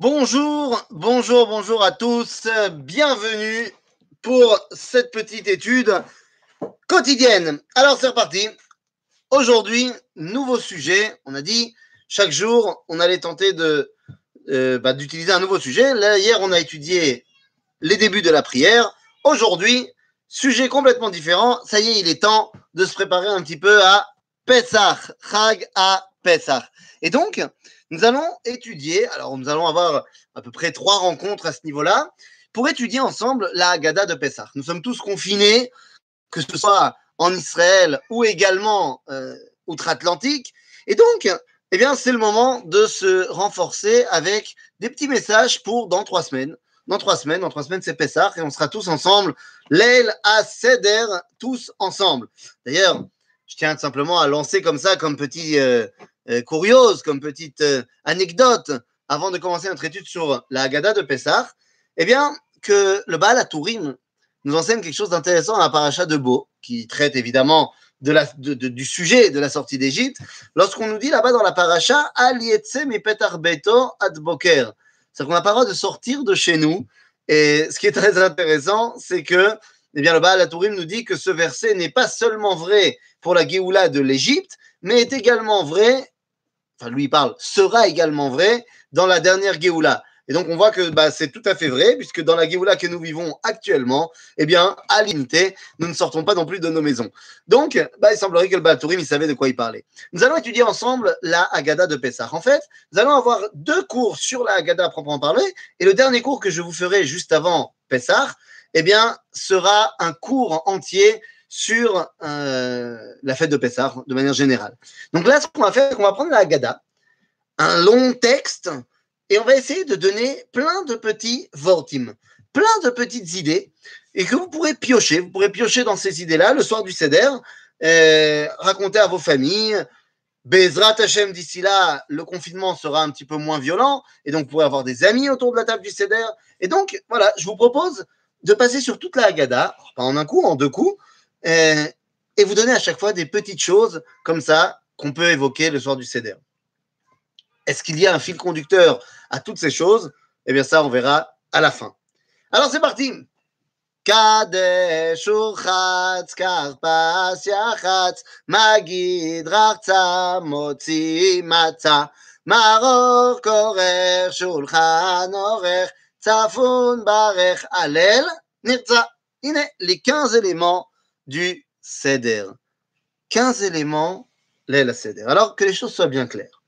Bonjour, bonjour, bonjour à tous. Bienvenue pour cette petite étude quotidienne. Alors c'est reparti. Aujourd'hui, nouveau sujet. On a dit chaque jour, on allait tenter de euh, bah, d'utiliser un nouveau sujet. Là, hier, on a étudié les débuts de la prière. Aujourd'hui, sujet complètement différent. Ça y est, il est temps de se préparer un petit peu à Pesach, Chag à Pesach. Et donc, nous allons étudier, alors nous allons avoir à peu près trois rencontres à ce niveau-là, pour étudier ensemble la Haggadah de Pessah. Nous sommes tous confinés, que ce soit en Israël ou également euh, outre-Atlantique. Et donc, eh bien, c'est le moment de se renforcer avec des petits messages pour dans trois semaines. Dans trois semaines, dans trois semaines, c'est Pessah et on sera tous ensemble. L'aile à Seder, tous ensemble. D'ailleurs, je tiens simplement à lancer comme ça, comme petit euh, euh, curiose, comme petite euh, anecdote, avant de commencer notre étude sur la Haggadah de Pessah, eh bien, que le Baal Tourim nous enseigne quelque chose d'intéressant dans la paracha de Beau, qui traite évidemment de la, du sujet de la sortie d'Égypte, lorsqu'on nous dit là-bas dans la paracha, Alietse mi petar beto ad boker. C'est-à-dire qu'on n'a pas le droit de sortir de chez nous. Et ce qui est très intéressant, c'est que eh bien, le Baal Tourim nous dit que ce verset n'est pas seulement vrai pour la Géoula de l'Égypte, mais est également vrai enfin lui il parle, sera également vrai dans la dernière Géoula. Et donc on voit que bah, c'est tout à fait vrai, puisque dans la Géoula que nous vivons actuellement, eh bien, à l'unité, nous ne sortons pas non plus de nos maisons. Donc, bah, il semblerait que le Baltourim, il savait de quoi il parlait. Nous allons étudier ensemble la Haggadah de Pessah. En fait, nous allons avoir deux cours sur la Haggadah proprement parler, et le dernier cours que je vous ferai juste avant Pessah, eh bien, sera un cours entier sur euh, la fête de Pessah de manière générale. Donc là, ce qu'on va faire, c'est qu'on va prendre la Haggadah, un long texte, et on va essayer de donner plein de petits vortim, plein de petites idées, et que vous pourrez piocher. Vous pourrez piocher dans ces idées-là le soir du Seder, euh, raconter à vos familles. Bezrat Hashem, d'ici là, le confinement sera un petit peu moins violent, et donc vous pourrez avoir des amis autour de la table du Seder. Et donc, voilà, je vous propose de passer sur toute la Haggadah, pas en un coup, en deux coups, euh, et vous donner à chaque fois des petites choses comme ça qu'on peut évoquer le soir du CEDER. Est-ce qu'il y a un fil conducteur à toutes ces choses? Eh bien, ça, on verra à la fin. Alors, c'est parti tzafun barech alel nirza. les 15 éléments du Seder. 15 éléments, l'aile Seder. Alors que les choses soient bien claires.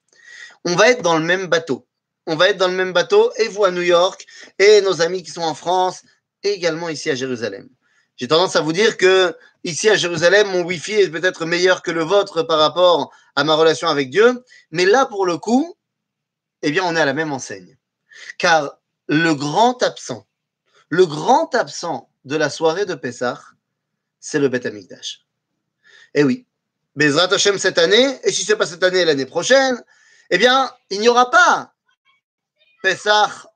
On va être dans le même bateau. On va être dans le même bateau, et vous à New York, et nos amis qui sont en France, et également ici à Jérusalem. J'ai tendance à vous dire que ici à Jérusalem, mon Wi-Fi est peut-être meilleur que le vôtre par rapport à ma relation avec Dieu, mais là, pour le coup, eh bien, on est à la même enseigne. Car le grand absent, le grand absent de la soirée de Pessah, c'est le Beth Amikdash. Eh oui, Bezrat Hashem cette année, et si ce n'est pas cette année, l'année prochaine, eh bien, il n'y aura pas Pessah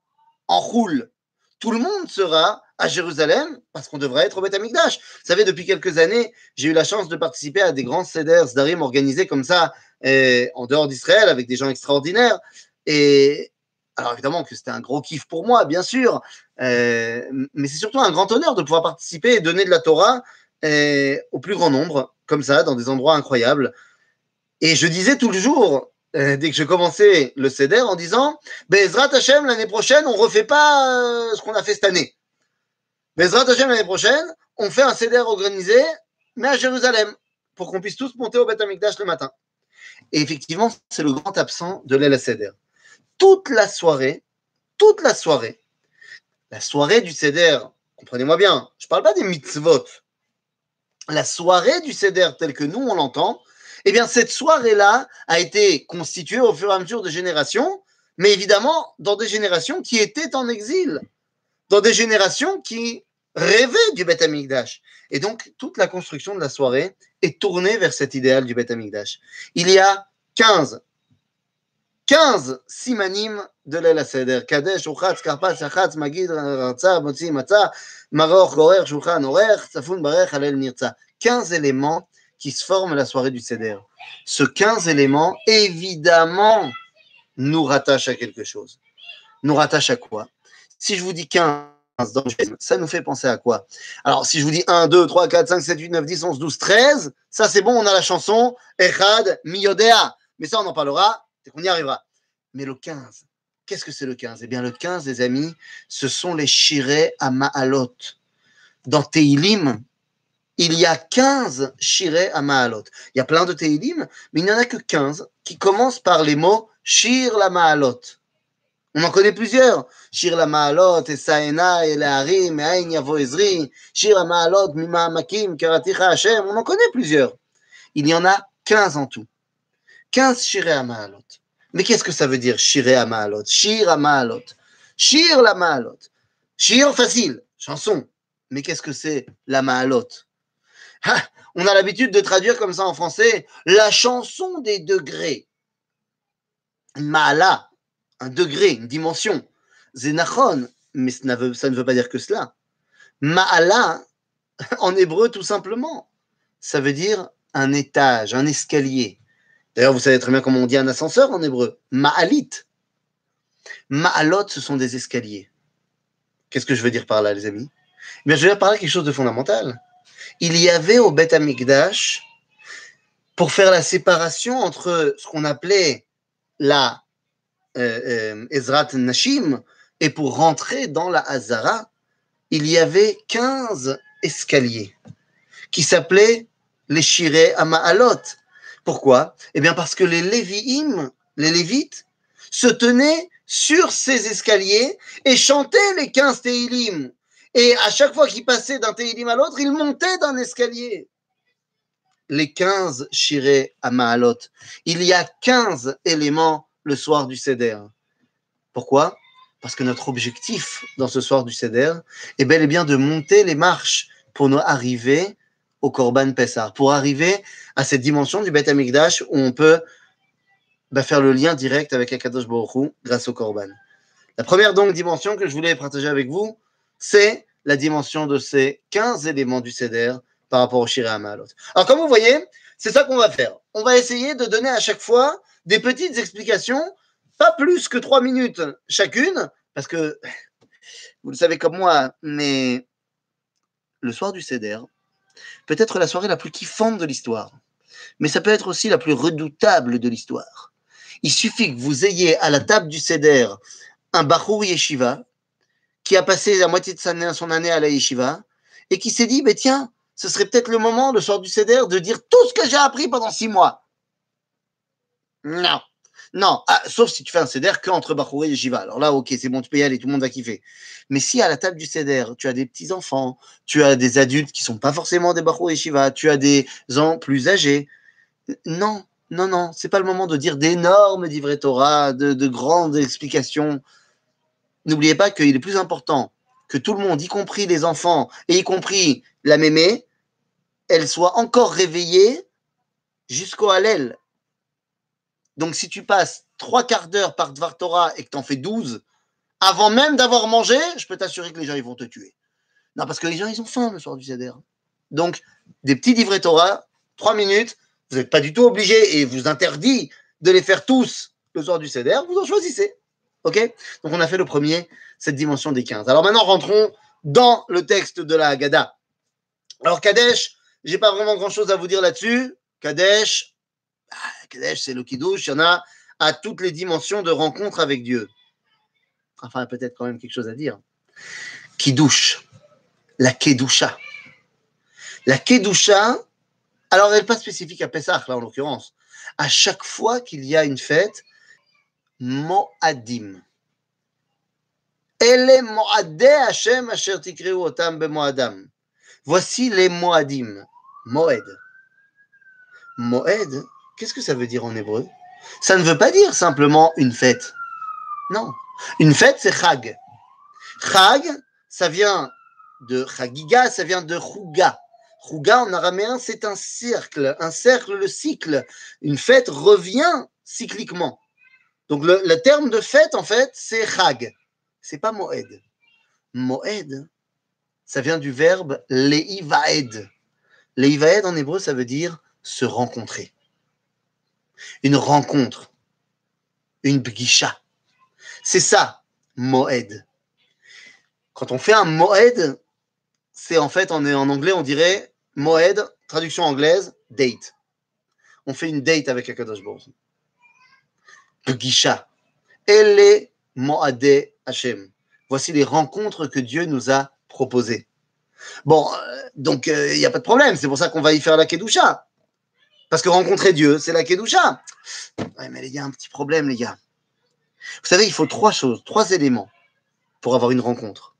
en roule. Tout le monde sera à Jérusalem parce qu'on devrait être au Beth Amikdash. Vous savez, depuis quelques années, j'ai eu la chance de participer à des grands seders d'Arim organisés comme ça eh, en dehors d'Israël avec des gens extraordinaires. Et alors évidemment que c'était un gros kiff pour moi, bien sûr, eh, mais c'est surtout un grand honneur de pouvoir participer et donner de la Torah au plus grand nombre, comme ça, dans des endroits incroyables. Et je disais tout le jour, euh, dès que je commençais le CEDER, en disant Bezrat Hashem, l'année prochaine, on refait pas euh, ce qu'on a fait cette année. Bezrat Hashem, l'année prochaine, on fait un CEDER organisé, mais à Jérusalem, pour qu'on puisse tous monter au Beth Amikdash le matin. Et effectivement, c'est le grand absent de l'El. Toute la soirée, toute la soirée, la soirée du CEDER, comprenez-moi bien, je ne parle pas des mitzvot, la soirée du Seder tel que nous on l'entend, eh bien cette soirée-là a été constituée au fur et à mesure des générations, mais évidemment dans des générations qui étaient en exil, dans des générations qui rêvaient du Beth Amikdash. Et donc toute la construction de la soirée est tournée vers cet idéal du Beth Amikdash. Il y a 15 15 simanim de l'El. Kadesh, Uchatz, Karpas, Yachatz, Magid, Ratza, Maror, Gorer, Shulchan, Orer, Safun, Barech, Alel, Nirza. 15 éléments qui se forment la soirée du Seder. Ce 15 éléments, évidemment, nous rattachent à quelque chose. nous rattache à quoi? Si je vous dis 15 dans le ça nous fait penser à quoi? Alors, si je vous dis 1, 2, 3, 4, 5, 7, 8, 9, 10, 11, 12, 13, ça c'est bon, on a la chanson Echad Miyodea. Mais ça, on en parlera, c'est qu'on y arrivera. Mais le 15, qu'est-ce que c'est le 15 Eh bien, le 15, les amis, ce sont les Shireh à Ma'alot. Dans Teilim, il y a 15 Shireh à Ma'alot. Il y a plein de Teilim, mais il n'y en a que 15 qui commencent par les mots Shir la Ma'alot. On en connaît plusieurs. Shir la Ma'alot, Esaena, Eleharim, Ain Yavo Ezri, Shir la Ma'alot, Mima Makim, Karaticha Hashem. On en connaît plusieurs. Il y en a 15 en tout. 15 Shireh à Ma'alot. Mais qu'est-ce que ça veut dire Shireh à Ma'alot Shir Ma'alot. Shir la Ma'alot. Shir facile, chanson. Mais qu'est-ce que c'est la Ma'alot? On a l'habitude de traduire comme ça en français la chanson des degrés. Ma'ala, un degré, une dimension. Zénachon, mais ça ne veut pas dire que cela. Ma'ala, en hébreu tout simplement, ça veut dire un étage, un escalier. D'ailleurs, vous savez très bien comment on dit un ascenseur en hébreu. Ma'alit. Ma'alot, ce sont des escaliers. Qu'est-ce que je veux dire par là, les amis? Eh Je vais parler de quelque chose de fondamental. Il y avait au Beth Amikdash, pour faire la séparation entre ce qu'on appelait la euh, euh, Ezrat Nashim et pour rentrer dans la Hazara, il y avait 15 escaliers qui s'appelaient les Shireh Ama'alot. Pourquoi? Eh bien parce que les Lévi'im, les Lévites, se tenaient sur ces escaliers et chantaient les 15 Teilim. Et à chaque fois qu'ils passaient d'un Teilim à l'autre, ils montaient d'un escalier. Les 15 Shireh à. Il y a 15 éléments le soir du Seder. Pourquoi? Parce que notre objectif dans ce soir du Seder est bel et bien de monter les marches pour nous arriver au Korban Pessar, pour arriver à cette dimension du Beth Amikdash où on peut bah, faire le lien direct avec Akadosh Baruch grâce au Korban. La première donc dimension que je voulais partager avec vous, c'est la dimension de ces 15 éléments du Seder par rapport au Shireh Amalot. Alors comme vous voyez, c'est ça qu'on va faire. On va essayer de donner à chaque fois des petites explications, pas plus que trois minutes chacune, parce que vous le savez comme moi, mais le soir du Seder, peut-être la soirée la plus kiffante de l'histoire, mais ça peut être aussi la plus redoutable de l'histoire. Il suffit que vous ayez à la table du Seder un Bachour Yeshiva qui a passé la moitié de son année à la Yeshiva et qui s'est dit, ben tiens, ce serait peut-être le moment, le soir du Seder, de dire tout ce que j'ai appris pendant six mois. Non. Non, ah, sauf si tu fais un céder qu'entre Bachouré et Jiva. Alors là, ok, c'est bon, tu peux y aller, tout le monde va kiffer. Mais si à la table du céder, tu as des petits-enfants, tu as des adultes qui sont pas forcément des Bachouré et Jiva, tu as des gens plus âgés, non, non, non, c'est pas le moment de dire d'énormes livrets Torah, de, de grandes explications. N'oubliez pas qu'il est plus important que tout le monde, y compris les enfants et y compris la mémé, elle soit encore réveillée jusqu'au Hallel, donc, si tu passes trois quarts d'heure par Dvar Torah et que tu en fais 12, avant même d'avoir mangé, je peux t'assurer que les gens ils vont te tuer. Non, parce que les gens, ils ont faim le soir du Seder. Donc, des petits livrets Torah, trois minutes, vous n'êtes pas du tout obligé et vous interdit de les faire tous le soir du Seder, vous en choisissez. OK? Donc, on a fait le premier, cette dimension des 15. Alors maintenant, rentrons dans le texte de la Haggadah. Alors, Kadesh, j'ai pas vraiment grand-chose à vous dire là-dessus. Kadesh, Kadesh, c'est le Kiddush, il y en a à toutes les dimensions de rencontre avec Dieu. Enfin, peut-être quand même quelque chose à dire. Kiddush, la Kedusha. La Kedusha, alors elle n'est pas spécifique à Pessah, là en l'occurrence. À chaque fois qu'il y a une fête, Moadim. Ele Moade Hashem asher tikreu otam Moadam. Voici les Moadim. Moed. Moed, Qu'est-ce que ça veut dire en hébreu? Ça ne veut pas dire simplement une fête. Non. Une fête, c'est Chag. Chag, ça vient de Chagiga, ça vient de Chuga. Chuga en araméen, c'est un cercle, un cercle, le cycle. Une fête revient cycliquement. Donc le, terme de fête, en fait, c'est Chag. C'est pas Moed. Moed, ça vient du verbe leivaed. Leivaed en hébreu, ça veut dire se rencontrer une rencontre, une bgisha. C'est ça, moed. Quand on fait un moed, c'est en fait, en, anglais, on dirait moed, traduction anglaise, date. On fait une date avec Akadosh Baruch. Gisha. Elle moade Hashem. Voici les rencontres que Dieu nous a proposées. Bon, euh, donc il euh, n'y a pas de problème. C'est pour ça qu'on va y faire la Kedusha. Parce que rencontrer Dieu, c'est la Kedusha. Ouais, mais il y a un petit problème, les gars. Vous savez, il faut trois choses, trois éléments pour avoir une rencontre.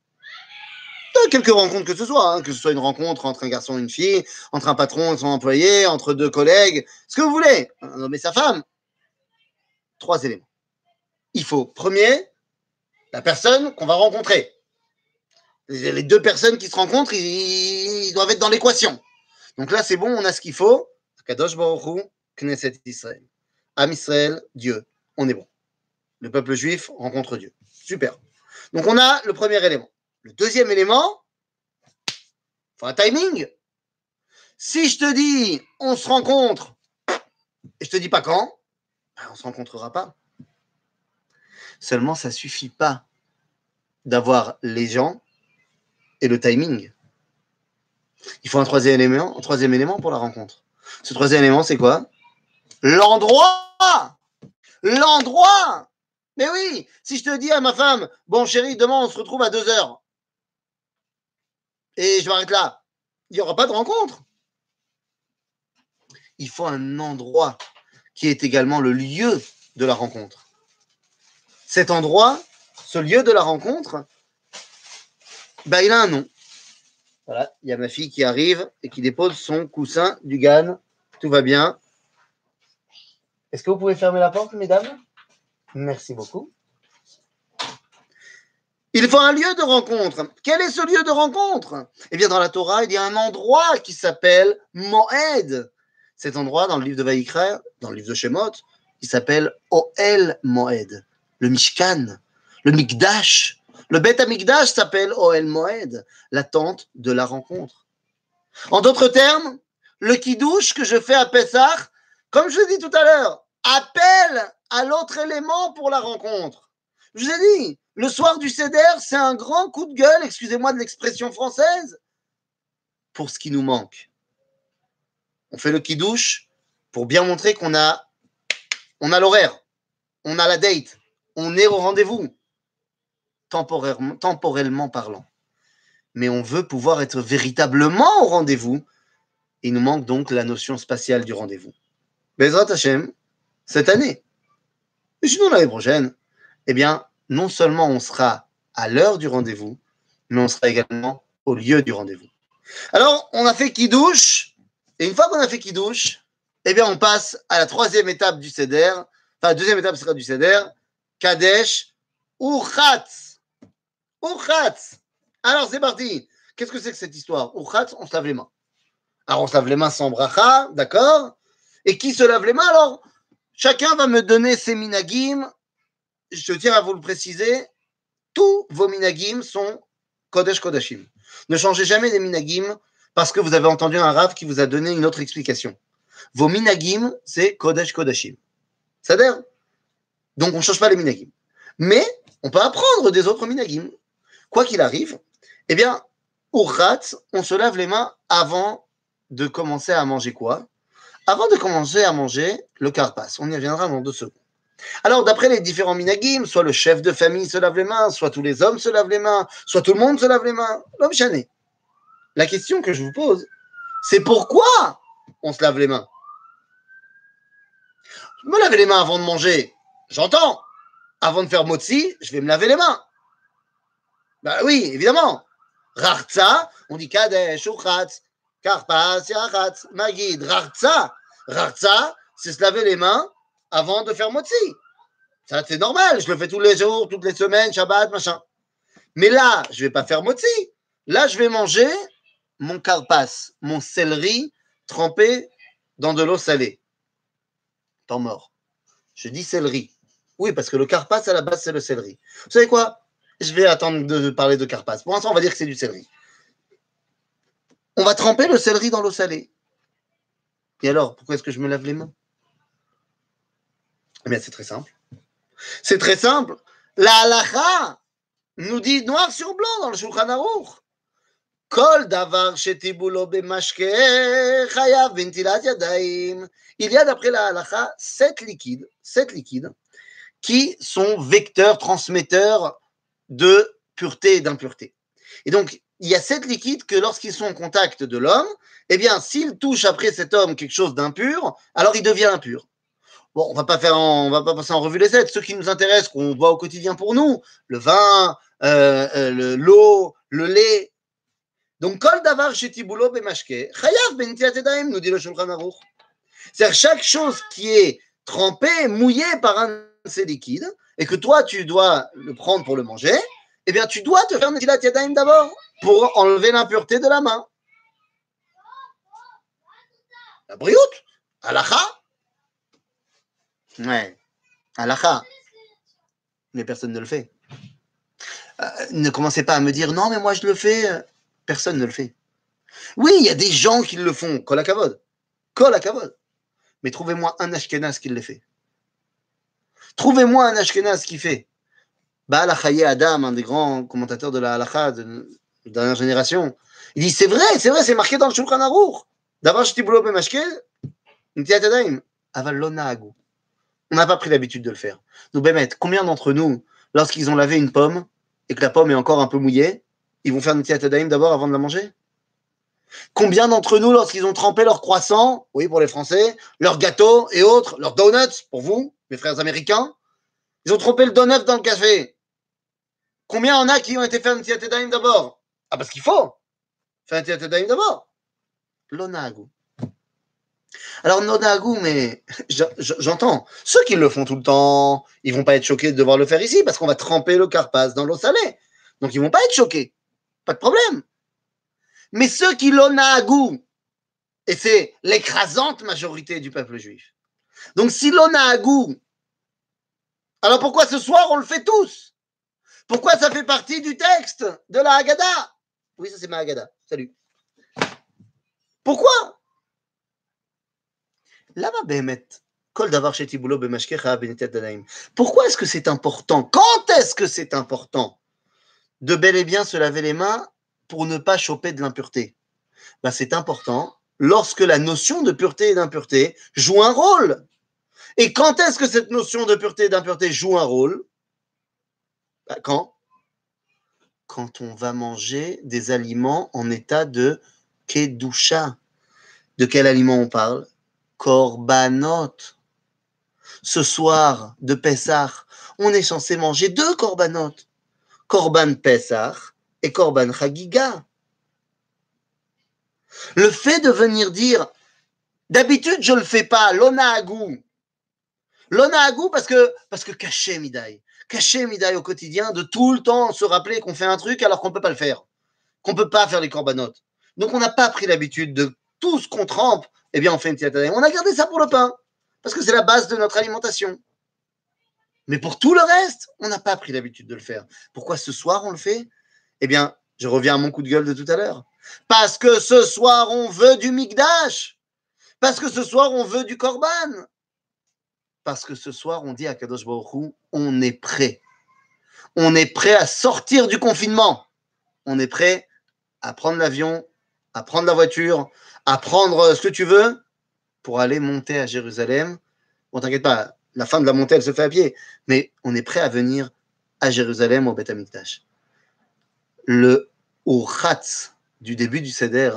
Quelques rencontres que ce soit, hein, que ce soit une rencontre entre un garçon et une fille, entre un patron et son employé, entre deux collègues, ce que vous voulez, un homme et sa femme. Trois éléments. Il faut, premier, la personne qu'on va rencontrer. Les deux personnes qui se rencontrent, ils, doivent être dans l'équation. Donc là, c'est bon, on a ce qu'il faut. Kadosh Baruch Knesset Israël. Am Israël, Dieu. On est bon. Le peuple juif rencontre Dieu. Super. Donc on a le premier élément. Le deuxième élément, faut un timing. Si je te dis on se rencontre et je te dis pas quand, ben, on ne se rencontrera pas. Seulement, ça suffit pas d'avoir les gens et le timing. Il faut un troisième élément, un troisième élément pour la rencontre. Ce troisième élément, c'est quoi? L'endroit L'endroit Mais oui, si je te dis à ma femme, bon chérie, demain on se retrouve à deux heures, et je m'arrête là, il n'y aura pas de rencontre. Il faut un endroit qui est également le lieu de la rencontre. Cet endroit, ce lieu de la rencontre, bah, il a un nom. Voilà, il y a ma fille qui arrive et qui dépose son coussin du GAN. Tout va bien. Est-ce que vous pouvez fermer la porte, mesdames? Merci beaucoup. Il faut un lieu de rencontre. Quel est ce lieu de rencontre? Eh bien, dans la Torah, il y a un endroit qui s'appelle Moed. Cet endroit, dans le livre de Vaïkra, dans le livre de Shemot, il s'appelle Oel Moed, le Mishkan, le Mikdash. Le Bet Amikdash s'appelle Oel Moed, la tente de la rencontre. En d'autres termes, le kidouche que je fais à Pessah, comme je l'ai dit tout à l'heure, appelle à l'autre élément pour la rencontre. Je vous ai dit, le soir du Seder, c'est un grand coup de gueule, excusez-moi de l'expression française, pour ce qui nous manque. On fait le kidouche pour bien montrer qu'on a, on a l'horaire, on a la date, on est au rendez-vous, temporairement, temporellement parlant. Mais on veut pouvoir être véritablement au rendez-vous. Il nous manque donc la notion spatiale du rendez-vous. Bezrat Hashem, cette année, et sinon l'année prochaine, eh bien, non seulement on sera à l'heure du rendez-vous, mais on sera également au lieu du rendez-vous. Alors, on a fait qui douche, et une fois qu'on a fait qui douche, eh bien, on passe à la troisième étape du Seder. Enfin, la deuxième étape sera du Seder, Kadesh Urchatz. Urchatz. Alors, c'est parti. Qu'est-ce que c'est que cette histoire? Urchatz, on se lave les mains. Alors, on se lave les mains sans bracha, d'accord? Et qui se lave les mains Alors, chacun va me donner ses minagim je tiens à vous le préciser, tous vos minagim sont Kodesh Kodashim. Ne changez jamais les minagim parce que vous avez entendu un rave qui vous a donné une autre explication. Vos minagim, c'est Kodesh Kodashim. Ça dire Donc on ne change pas les minagim. Mais on peut apprendre des autres minagim. Quoi qu'il arrive, eh bien, au rat, on se lave les mains avant de commencer à manger quoi? Avant de commencer à manger le carpas. On y reviendra dans deux secondes. Alors, d'après les différents minagim, soit le chef de famille se lave les mains, soit tous les hommes se lavent les mains, soit tout le monde se lave les mains. L'homme chané. La question que je vous pose, c'est pourquoi on se lave les mains? Me laver les mains avant de manger, j'entends. Avant de faire motzi, je vais me laver les mains. Bah oui, évidemment. Rartza, on dit kadesh, uchatz, karpas, yachatz, magid. Rartza, rartza, c'est se laver les mains avant de faire motzi. Ça, c'est normal. Je le fais tous les jours, toutes les semaines, Shabbat, machin. Mais là, je vais pas faire motzi. Là, je vais manger mon carpas, mon céleri trempé dans de l'eau salée. Temps mort. Je dis céleri. Oui, parce que le carpas, à la base, c'est le céleri. Vous savez quoi? Je vais attendre de parler de carpas. Pour l'instant, on va dire que c'est du céleri. On va tremper le céleri dans l'eau salée. Et alors, pourquoi est-ce que je me lave les mains? Eh bien, c'est très simple. C'est très simple. La halakha, nous dit noir sur blanc dans le Shulchan Aruch. Il y a d'après la halacha sept liquides, sept liquides qui sont vecteurs, transmetteurs de pureté et d'impureté. Et donc, il y a sept liquides que lorsqu'ils sont en contact de l'homme, eh bien, s'il touche après cet homme quelque chose d'impur, alors il devient impur. Bon, on va pas faire, on va pas passer en revue les sept. Ceux qui nous intéressent, qu'on voit au quotidien pour nous, le vin, euh, euh, l'eau, le, lait. Donc, kol davar chayav ben nous dit le Shulchan Aruch. C'est-à-dire chaque chose qui est trempée, mouillée par un de ces liquides, et que toi tu dois le prendre pour le manger, eh bien, tu dois te faire Netilat Yadayim d'abord pour enlever l'impureté de la main. La brioute, alacha. Ouais, alacha. Mais personne ne le fait. Euh, ne commencez pas à me dire non, mais moi je le fais. Personne ne le fait. Oui, il y a des gens qui le font. Kol kavod. Kol kavod. Mais trouvez-moi un Ashkenaz qui le fait. Trouvez-moi un Ashkenaz qui fait. Baal Adam, un des grands commentateurs de la halacha de dernière génération, il dit c'est vrai, c'est vrai, c'est marqué dans le Shulchan Aruch. D'abord, je aval On n'a pas pris l'habitude de le faire. Nous, Bémet, combien d'entre nous, lorsqu'ils ont lavé une pomme et que la pomme est encore un peu mouillée, ils vont faire Nitiat d'abord avant de la manger? Combien d'entre nous, lorsqu'ils ont trempé leur croissant, oui, pour les Français, leurs gâteaux et autres, leurs donuts, pour vous, mes frères américains, ils ont trempé le donut dans le café? Combien en a qui ont été faire un Daim d'abord? Ah, parce qu'il faut faire un Daim d'abord. L'onagu. Alors, nonagu, mais j'entends. Ceux qui le font tout le temps, ils vont pas être choqués de devoir le faire ici parce qu'on va tremper le carpasse dans l'eau salée. Donc, ils vont pas être choqués. Pas de problème. Mais ceux qui l'onagu, et c'est l'écrasante majorité du peuple juif. Donc, si l'onagu, alors pourquoi ce soir on le fait tous? Pourquoi ça fait partie du texte de la Haggadah? Oui, ça c'est ma Haggadah. Salut. Pourquoi Pourquoi est-ce que c'est important Quand est-ce que c'est important de bel et bien se laver les mains pour ne pas choper de l'impureté? Ben, C'est important lorsque la notion de pureté et d'impureté joue un rôle. Et quand est-ce que cette notion de pureté et d'impureté joue un rôle? Bah, quand Quand on va manger des aliments en état de kedusha. De quel aliment on parle? Korbanot. Ce soir de Pessah, on est censé manger deux korbanot. Korban Pessah et Korban Chagiga. Le fait de venir dire, d'habitude je ne le fais pas, l'ona agou. L'ona agou parce que, parce que caché midaï caché Midaï au quotidien, de tout le temps se rappeler qu'on fait un truc alors qu'on ne peut pas le faire, qu'on ne peut pas faire les corbanotes. Donc on n'a pas pris l'habitude de tout ce qu'on trempe, eh bien on fait une tiatane. On a gardé ça pour le pain, parce que c'est la base de notre alimentation. Mais pour tout le reste, on n'a pas pris l'habitude de le faire. Pourquoi ce soir on le fait? Eh bien, je reviens à mon coup de gueule de tout à l'heure. Parce que ce soir on veut du Migdash. Parce que ce soir on veut du Korban parce que ce soir, on dit à Kadosh Baruch on est prêt. On est prêt à sortir du confinement. On est prêt à prendre l'avion, à prendre la voiture, à prendre ce que tu veux pour aller monter à Jérusalem. Bon, t'inquiète pas, la fin de la montée, elle se fait à pied, mais on est prêt à venir à Jérusalem au Beth. Le Uratz du début du Seder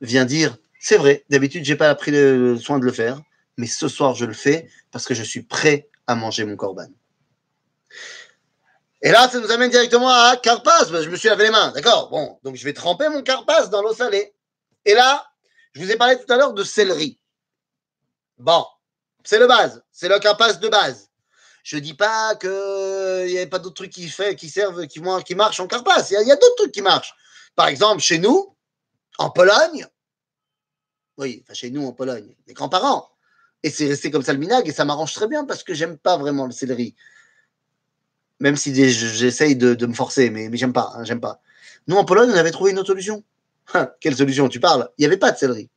vient dire c'est vrai, d'habitude, j'ai pas pris le soin de le faire, mais ce soir je le fais parce que je suis prêt à manger mon corban. Et là, ça nous amène directement à carpas. Je me suis lavé les mains, d'accord? Bon, donc je vais tremper mon carpas dans l'eau salée. Et là, je vous ai parlé tout à l'heure de céleri. Bon, c'est le base, c'est le carpas de base. Je dis pas qu'il n'y a pas d'autres trucs qui, fait, qui servent, qui, marchent en carpas. Il y a, a d'autres trucs qui marchent. Par exemple, chez nous, en Pologne, oui, enfin chez nous en Pologne, les grands-parents, et c'est resté comme ça le minag, et ça m'arrange très bien parce que j'aime pas vraiment le céleri. Même si j'essaye de, me forcer, mais, mais j'aime pas, hein, j'aime pas. Nous, en Pologne, on avait trouvé une autre solution. Hein, quelle solution tu parles? Il n'y avait pas de céleri.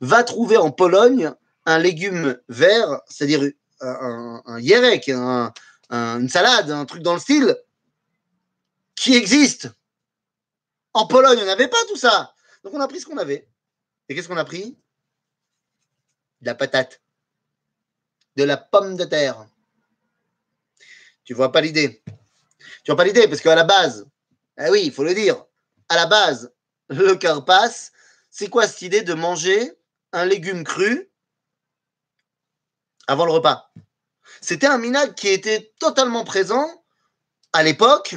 Va trouver en Pologne un légume vert, c'est-à-dire un, un, un, yerek, une salade, un truc dans le style, qui existe. En Pologne, on n'avait pas tout ça. Donc on a pris ce qu'on avait. Et qu'est-ce qu'on a pris? De la patate. De la pomme de terre. Tu vois pas l'idée. Tu vois pas l'idée parce qu'à la base, eh oui, il faut le dire, à la base, le carpas, c'est quoi cette idée de manger un légume cru avant le repas? C'était un minag qui était totalement présent à l'époque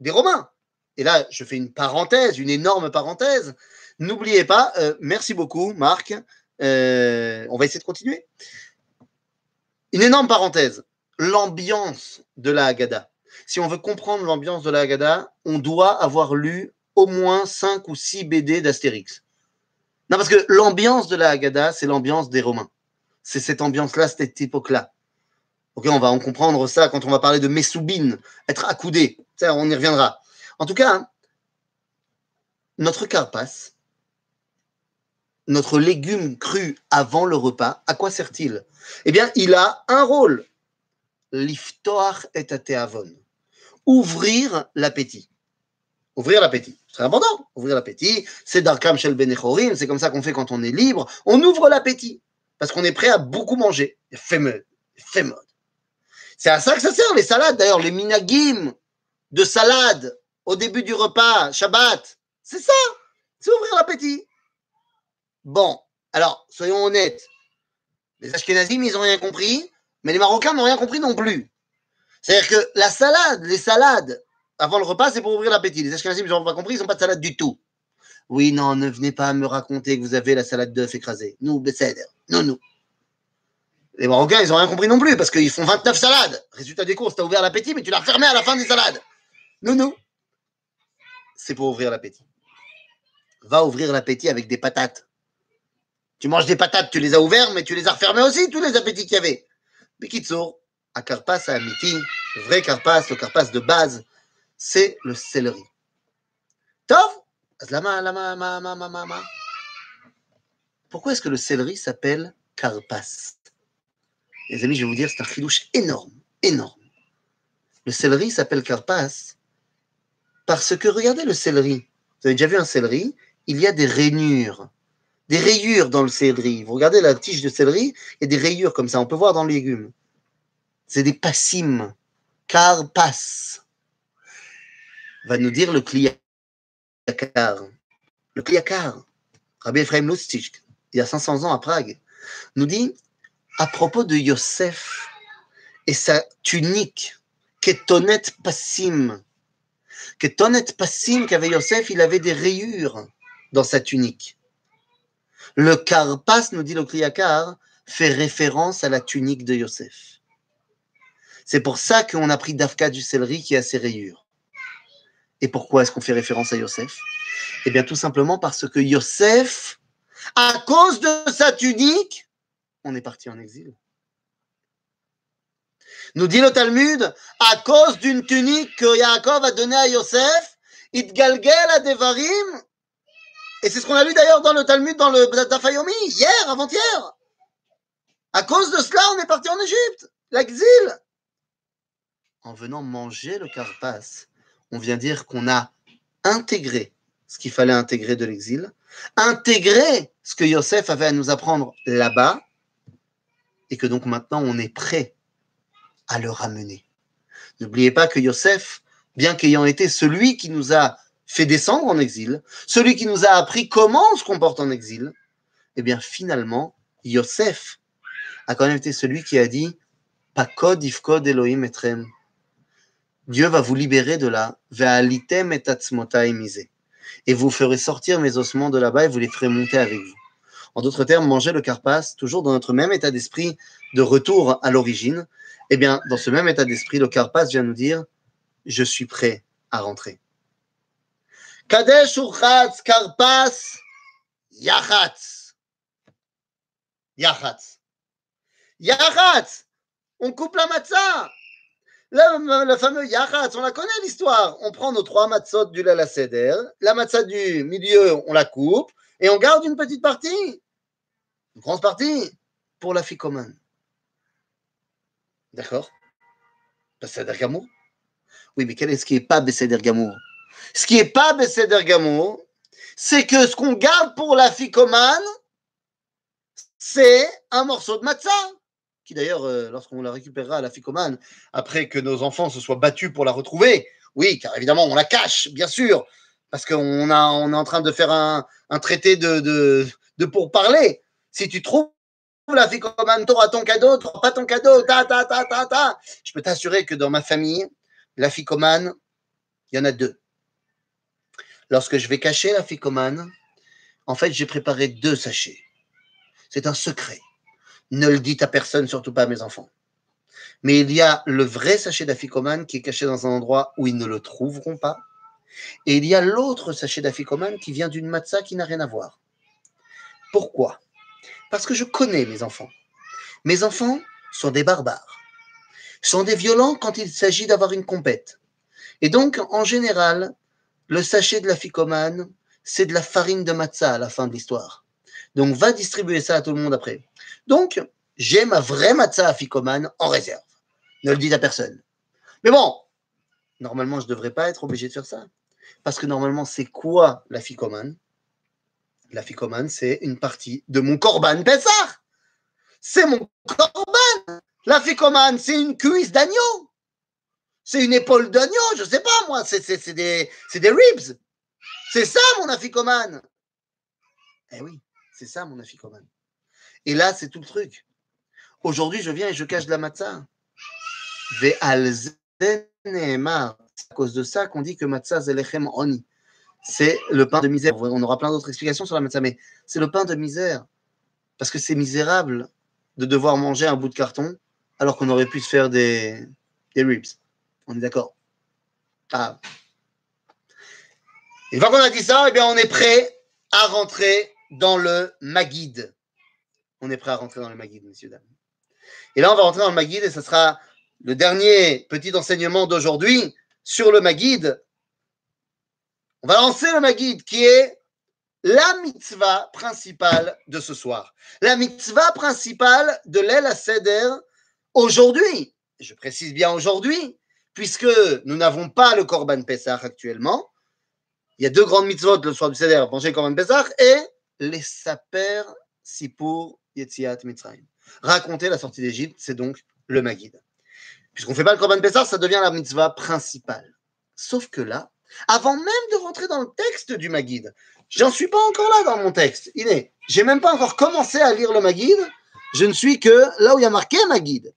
des Romains. Et là, je fais une parenthèse, une énorme parenthèse. N'oubliez pas, euh, merci beaucoup, Marc. Euh, on va essayer de continuer. Une énorme parenthèse. L'ambiance de la Haggadah. Si on veut comprendre l'ambiance de la Haggadah, on doit avoir lu au moins 5 ou 6 BD d'Astérix. Non, parce que l'ambiance de la Haggadah, c'est l'ambiance des Romains. C'est cette ambiance-là, cette époque-là. Ok, on va en comprendre ça quand on va parler de Messoubine, être accoudé. On y reviendra. En tout cas, notre carpas, notre légume cru avant le repas, à quoi sert-il? Eh bien, il a un rôle. L'iftoar et ateavon. Ouvrir l'appétit. Ouvrir l'appétit. C'est important. Ouvrir l'appétit. C'est Darkam Shel Benechorim. C'est comme ça qu'on fait quand on est libre. On ouvre l'appétit. Parce qu'on est prêt à beaucoup manger. Fémode. Fémode. C'est à ça que ça sert, les salades. D'ailleurs, les minagim de salade au début du repas, Shabbat. C'est ça, c'est ouvrir l'appétit. Bon, alors, soyons honnêtes. Les Ashkenazim, ils n'ont rien compris, mais les Marocains n'ont rien compris non plus. C'est-à-dire que la salade, les salades, avant le repas, c'est pour ouvrir l'appétit. Les Ashkenazim, ils n'ont pas compris, ils n'ont pas de salade du tout. Oui, non, ne venez pas me raconter que vous avez la salade d'œuf écrasée. Nous, Besséder. Non. Les Marocains, ils n'ont rien compris non plus, parce qu'ils font 29 salades. Résultat des courses, tu as ouvert l'appétit, mais tu l'as fermé à la fin des salades. Non, non c'est pour ouvrir l'appétit. Va ouvrir l'appétit avec des patates. Tu manges des patates, tu les as ouvertes, mais tu les as refermées aussi, tous les appétits qu'il y avait. Bikitso, à Karpas, à Amiti, le vrai Karpas, le Karpas de base, c'est le céleri. Tov Pourquoi est-ce que le céleri s'appelle Karpas Les amis, je vais vous dire, c'est un filouche énorme, énorme. Le céleri s'appelle Karpas parce que regardez le céleri. Vous avez déjà vu un céleri? Il y a des rainures, des rayures dans le céleri. Vous regardez la tige de céleri, il y a des rayures comme ça. On peut voir dans le légume. C'est des passimes. Car passe. Va nous dire le kliakar. Le kliakar. Rabbi Ephraim Lustig, il y a 500 ans à Prague, nous dit à propos de Yosef et sa tunique, Ketonet Passim, que Tonet Passim qu'avait Yosef, il avait des rayures dans sa tunique. Le Karpas, nous dit le Kliyakar, fait référence à la tunique de Yosef. C'est pour ça qu'on a pris Dafka du céleri qui a ses rayures. Et pourquoi est-ce qu'on fait référence à Yosef? Eh bien, tout simplement parce que Yosef, à cause de sa tunique, on est parti en exil. Nous dit le Talmud, à cause d'une tunique que Yaakov a donnée à Yosef, Itgalgel à Devarim. Et c'est ce qu'on a lu d'ailleurs dans le Talmud, dans le Dafayomi, hier, avant-hier. À cause de cela, on est parti en Égypte, l'exil. En venant manger le Karpas, on vient dire qu'on a intégré ce qu'il fallait intégrer de l'exil, intégré ce que Yosef avait à nous apprendre là-bas, et que donc maintenant on est prêt à le ramener. N'oubliez pas que Yosef, bien qu'ayant été celui qui nous a fait descendre en exil, celui qui nous a appris comment on se comporte en exil, eh bien finalement, Yosef a quand même été celui qui a dit Pakod ifkod Elohim etrem. Dieu va vous libérer de là, ve'alitem et Et vous ferez sortir mes ossements de là-bas et vous les ferez monter avec vous. En d'autres termes, manger le carpas, toujours dans notre même état d'esprit de retour à l'origine, eh bien, dans ce même état d'esprit, le Karpas vient nous dire Je suis prêt à rentrer. Kadesh Urchatz, Karpas, Yachatz. Yachatz. Yachatz. On coupe la matzah. Le, fameux Yachatz, on la connaît l'histoire. On prend nos trois matzot du Lala Seder, la matzah du milieu, on la coupe, et on garde une petite partie, une grosse partie, pour la fille commune. D'accord? C'est Gamour? Oui, mais quel est ce qui n'est pas Besséder Gamour? Ce qui n'est pas Besséder Gamour, c'est que ce qu'on garde pour la ficomane, c'est un morceau de matzah. Qui d'ailleurs, euh, lorsqu'on la récupérera à la ficomane, après que nos enfants se soient battus pour la retrouver, oui, car évidemment, on la cache, bien sûr, parce qu'on on est en train de faire un, traité de, de, pourparler. Si tu trouves la ficomane, tu auras ton cadeau, tu pas ton cadeau, ta, ta, ta, ta, ta. Je peux t'assurer que dans ma famille, la ficomane, il y en a deux. Lorsque je vais cacher la ficomane, en fait, j'ai préparé deux sachets. C'est un secret. Ne le dites à personne, surtout pas à mes enfants. Mais il y a le vrai sachet d'afficomane qui est caché dans un endroit où ils ne le trouveront pas. Et il y a l'autre sachet d'afficomane qui vient d'une matzah qui n'a rien à voir. Pourquoi? Parce que je connais mes enfants. Mes enfants sont des barbares, sont des violents quand il s'agit d'avoir une compète. Et donc, en général, le sachet de la ficomane, c'est de la farine de matzah à la fin de l'histoire. Donc, va distribuer ça à tout le monde après. Donc, j'ai ma vraie matzah à ficomane en réserve. Ne le dites à personne. Mais bon, normalement, je ne devrais pas être obligé de faire ça. Parce que normalement, c'est quoi la ficomane? La ficomane, c'est une partie de mon corban Pessah. C'est mon corban. La ficomane, c'est une cuisse d'agneau. C'est une épaule d'agneau, je sais pas moi. C'est des, des ribs. C'est ça mon afficomane. Eh oui, c'est ça mon afficomane. Et là, c'est tout le truc. Aujourd'hui, je viens et je cache de la matzah. C'est à cause de ça qu'on dit que matzah zelechem oni. C'est le pain de misère. On aura plein d'autres explications sur la matzah, mais c'est le pain de misère. Parce que c'est misérable de devoir manger un bout de carton alors qu'on aurait pu se faire des, des ribs. On est d'accord ah. Une fois qu'on a dit ça, eh bien, on est prêt à rentrer dans le Maguide. On est prêt à rentrer dans le Maguide, messieurs, dames. Et là, on va rentrer dans le Maguide et ce sera le dernier petit enseignement d'aujourd'hui sur le Maguide. On va lancer le Maguide qui est la mitzvah principale de ce soir. La mitzvah principale de l'El Seder aujourd'hui. Je précise bien aujourd'hui, puisque nous n'avons pas le Korban Pessah actuellement. Il y a deux grandes mitzvot le soir du Seder, manger le Korban Pessah et les saper Sipur Yetziat Mitzrayim. Raconter la sortie d'Égypte, c'est donc le Maguide. Puisqu'on ne fait pas le Korban Pessah, ça devient la mitzvah principale. Sauf que là, avant même de rentrer dans le texte du Maguide, j'en suis pas encore là dans mon texte. Il est, j'ai même pas encore commencé à lire le Maguide, je ne suis que là où il y a marqué Maguide.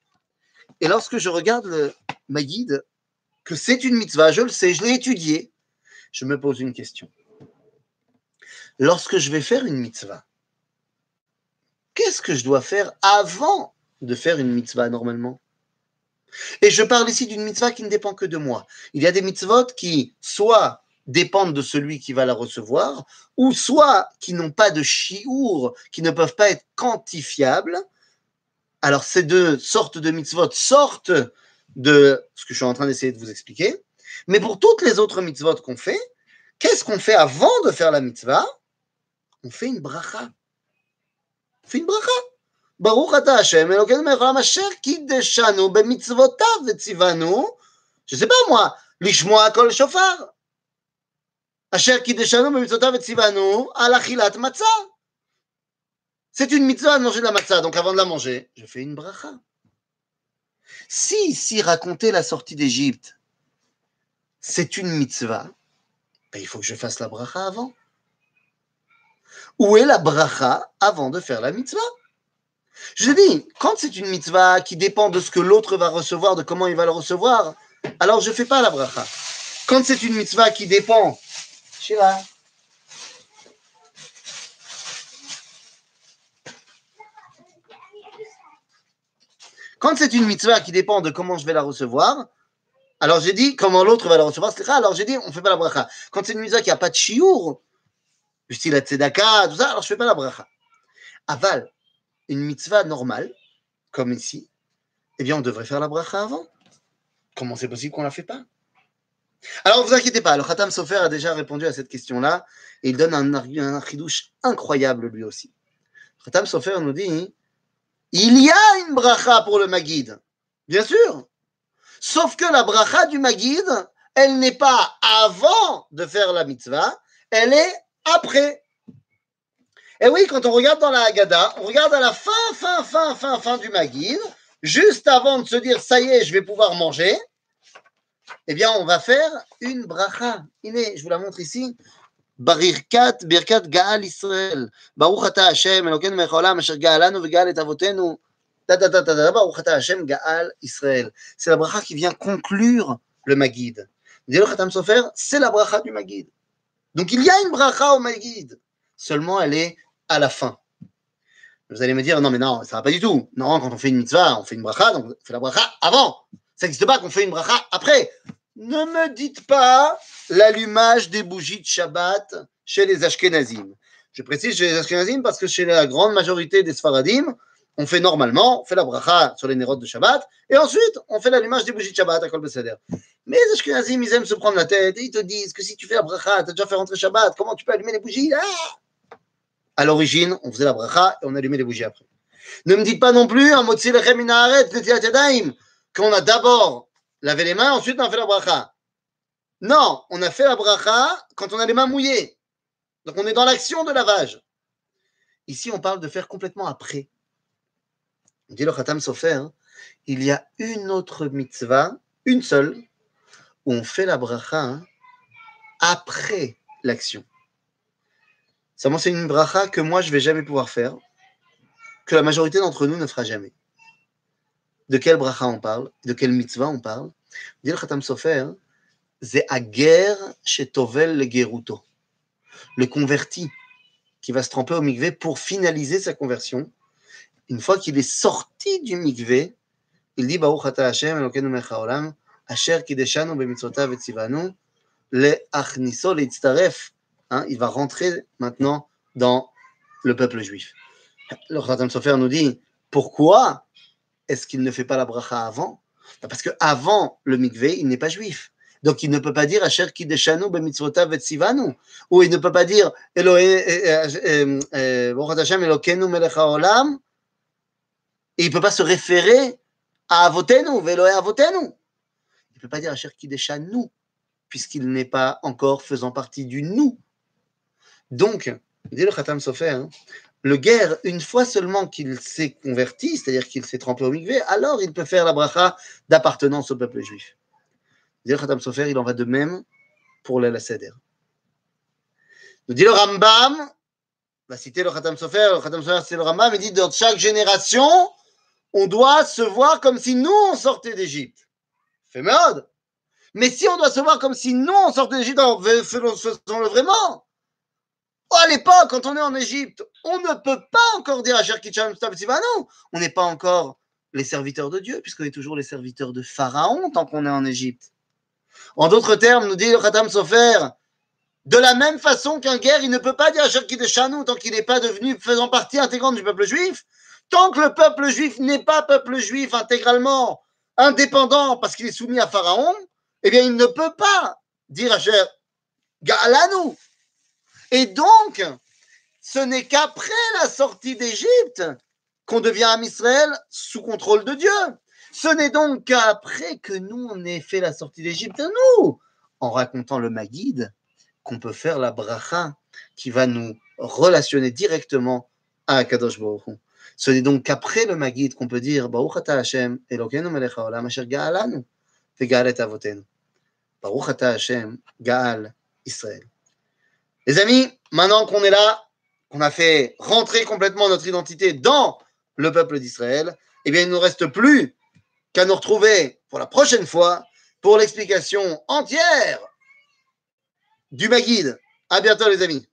Et lorsque je regarde le Maguide, que c'est une mitzvah, je le sais, je l'ai étudié, je me pose une question. Lorsque je vais faire une mitzvah, qu'est-ce que je dois faire avant de faire une mitzvah normalement? Et je parle ici d'une mitzvah qui ne dépend que de moi. Il y a des mitzvot qui soit dépendent de celui qui va la recevoir, ou soit qui n'ont pas de chiour, qui ne peuvent pas être quantifiables. Alors ces deux sortes de mitzvot sortent de ce que je suis en train d'essayer de vous expliquer. Mais pour toutes les autres mitzvot qu'on fait, qu'est-ce qu'on fait avant de faire la mitzvah? On fait une bracha. On fait une bracha. Baruch ata Hashem, Elokeinu melech asher kiddeshanu b'mitzvotav v'tzivanu, je sais pas moi, lishmoa kol shofar. Asher kiddeshanu b'mitzvotav v'tzivanu al achilat matzah. C'est une mitzvah de manger de la matzah, donc avant de la manger, je fais une bracha. Si ici raconter la sortie d'Égypte, c'est une mitzvah, ben, il faut que je fasse la bracha avant. Où est la bracha avant de faire la mitzvah? Je dis, quand c'est une mitzvah qui dépend de ce que l'autre va recevoir, de comment il va le recevoir, alors je ne fais pas la bracha. Quand c'est une mitzvah qui dépend, Quand c'est une mitzvah qui dépend de comment je vais la recevoir, alors j'ai dit comment l'autre va la recevoir, alors j'ai dit on ne fait pas la bracha. Quand c'est une mitzvah qui n'a pas de chiour, style la tzedaka, tout ça, alors je ne fais pas la bracha. Aval, une mitzvah normale, comme ici, eh bien on devrait faire la bracha avant. Comment c'est possible qu'on ne la fait pas? Alors, vous inquiétez pas, le Khatam Sofer a déjà répondu à cette question-là et il donne un, un incroyable lui aussi. Khatam Sofer nous dit il y a une bracha pour le Maguide. Bien sûr. Sauf que la bracha du Magid, elle n'est pas avant de faire la mitzvah, elle est après. Et oui, quand on regarde dans la Haggadah, on regarde à la fin, fin, fin, fin, fin du Magid, juste avant de se dire ça y est, je vais pouvoir manger, eh bien, on va faire une bracha. Iné, je vous la montre ici. Ata Hashem, Elokeinu melech haolam, asher ga'alanu ve'ga'al et avotenu. Ta ta ta ta ta, Baruch ata Hashem, Gaal Israël. C'est la bracha qui vient conclure le Magid. Dit le Khatam Sofer, c'est la bracha du Magid. Donc il y a une bracha au Magid. Seulement, elle est à la fin. Vous allez me dire, non, mais non, ça va pas du tout. Non, quand on fait une mitzvah, on fait une bracha, donc on fait la bracha avant. Ça n'existe pas qu'on fait une bracha après. Ne me dites pas l'allumage des bougies de Shabbat chez les Ashkenazim. Je précise chez les Ashkenazim parce que chez la grande majorité des Sfaradim, on fait normalement, on fait la bracha sur les nérotes de Shabbat, et ensuite on fait l'allumage des bougies de Shabbat à Kol Beseder. Mais les Ashkenazim, ils aiment se prendre la tête et ils te disent que si tu fais la bracha, tu as déjà fait rentrer Shabbat, comment tu peux allumer les bougies? Ah À l'origine, on faisait la bracha et on allumait les bougies après. Ne me dites pas non plus, un lechem minaret, qu'on a d'abord lavé les mains, ensuite on a fait la bracha. Non, on a fait la bracha quand on a les mains mouillées. Donc on est dans l'action de lavage. Ici, on parle de faire complètement après. On dit le Khatam Sofer, hein, il y a une autre mitzvah, une seule, où on fait la bracha hein, après l'action. Ça, c'est une bracha que moi, je ne vais jamais pouvoir faire, que la majorité d'entre nous ne fera jamais. De quelle bracha on parle? De quelle mitzvah on parle? Dit le Khatam Sofer, c'est chez Tovel le Geruto. Le converti qui va se tremper au mikvé pour finaliser sa conversion. Une fois qu'il est sorti du mikvé, il dit Baruch ata Hashem Elokeinu melech haolam asher kideshanu b'mitzvotav et tzivanu le'achniso le'itztaref. Hein, il va rentrer maintenant dans le peuple juif. Le Khatam Sofer nous dit pourquoi est-ce qu'il ne fait pas la bracha avant? Bah, Parce qu'avant le mikvé, il n'est pas juif. Donc il ne peut pas dire Asher Kideshanu et tzivanu. Ou il ne peut pas dire Hashem Elokenu melech haolam. Il ne peut pas se référer à Avotenu, Veloé Avotenu. Il ne peut pas dire Asher Kideshanu, puisqu'il n'est pas encore faisant partie du nous. Donc, dit le Khatam Sofer, hein, le guerre, une fois seulement qu'il s'est converti, c'est-à-dire qu'il s'est trempé au mikvé, alors il peut faire la bracha d'appartenance au peuple juif. Sofer, il en va de même pour la Seder. Nous dit le Rambam, va citer le Khatam Sofer, le Khatam Sofer c'est le Rambam, il dit dans chaque génération, on doit se voir comme si nous on sortait d'Égypte. Fait mode. Mais si on doit se voir comme si nous on sortait d'Égypte, faisons-le vraiment à l'époque, quand on est en Égypte, on ne peut pas encore dire à Sherkichan non, on n'est pas encore les serviteurs de Dieu, puisqu'on est toujours les serviteurs de Pharaon tant qu'on est en Égypte. En d'autres termes, nous dit le Khatam Sofer, de la même façon qu'un guerre, il ne peut pas dire à Sherkichan tant qu'il n'est pas devenu faisant partie intégrante du peuple juif, tant que le peuple juif n'est pas peuple juif intégralement indépendant parce qu'il est soumis à Pharaon, eh bien, il ne peut pas dire à Cher Galanou, et donc, ce n'est qu'après la sortie d'Égypte qu'on devient un Israël sous contrôle de Dieu. Ce n'est donc qu'après que nous, on ait fait la sortie d'Égypte, nous, en racontant le Magid, qu'on peut faire la bracha qui va nous relationner directement à Kadosh Baruch Ce n'est donc qu'après le Magid qu'on peut dire Baruch ata Hashem, Elokeinu melech haolam asher ga'alanu, ve'ga'al et. Baruch ata Hashem, ga'al Israël. Les amis, maintenant qu'on est là, qu'on a fait rentrer complètement notre identité dans le peuple d'Israël, eh bien, il ne nous reste plus qu'à nous retrouver pour la prochaine fois pour l'explication entière du Maguide. À bientôt, les amis.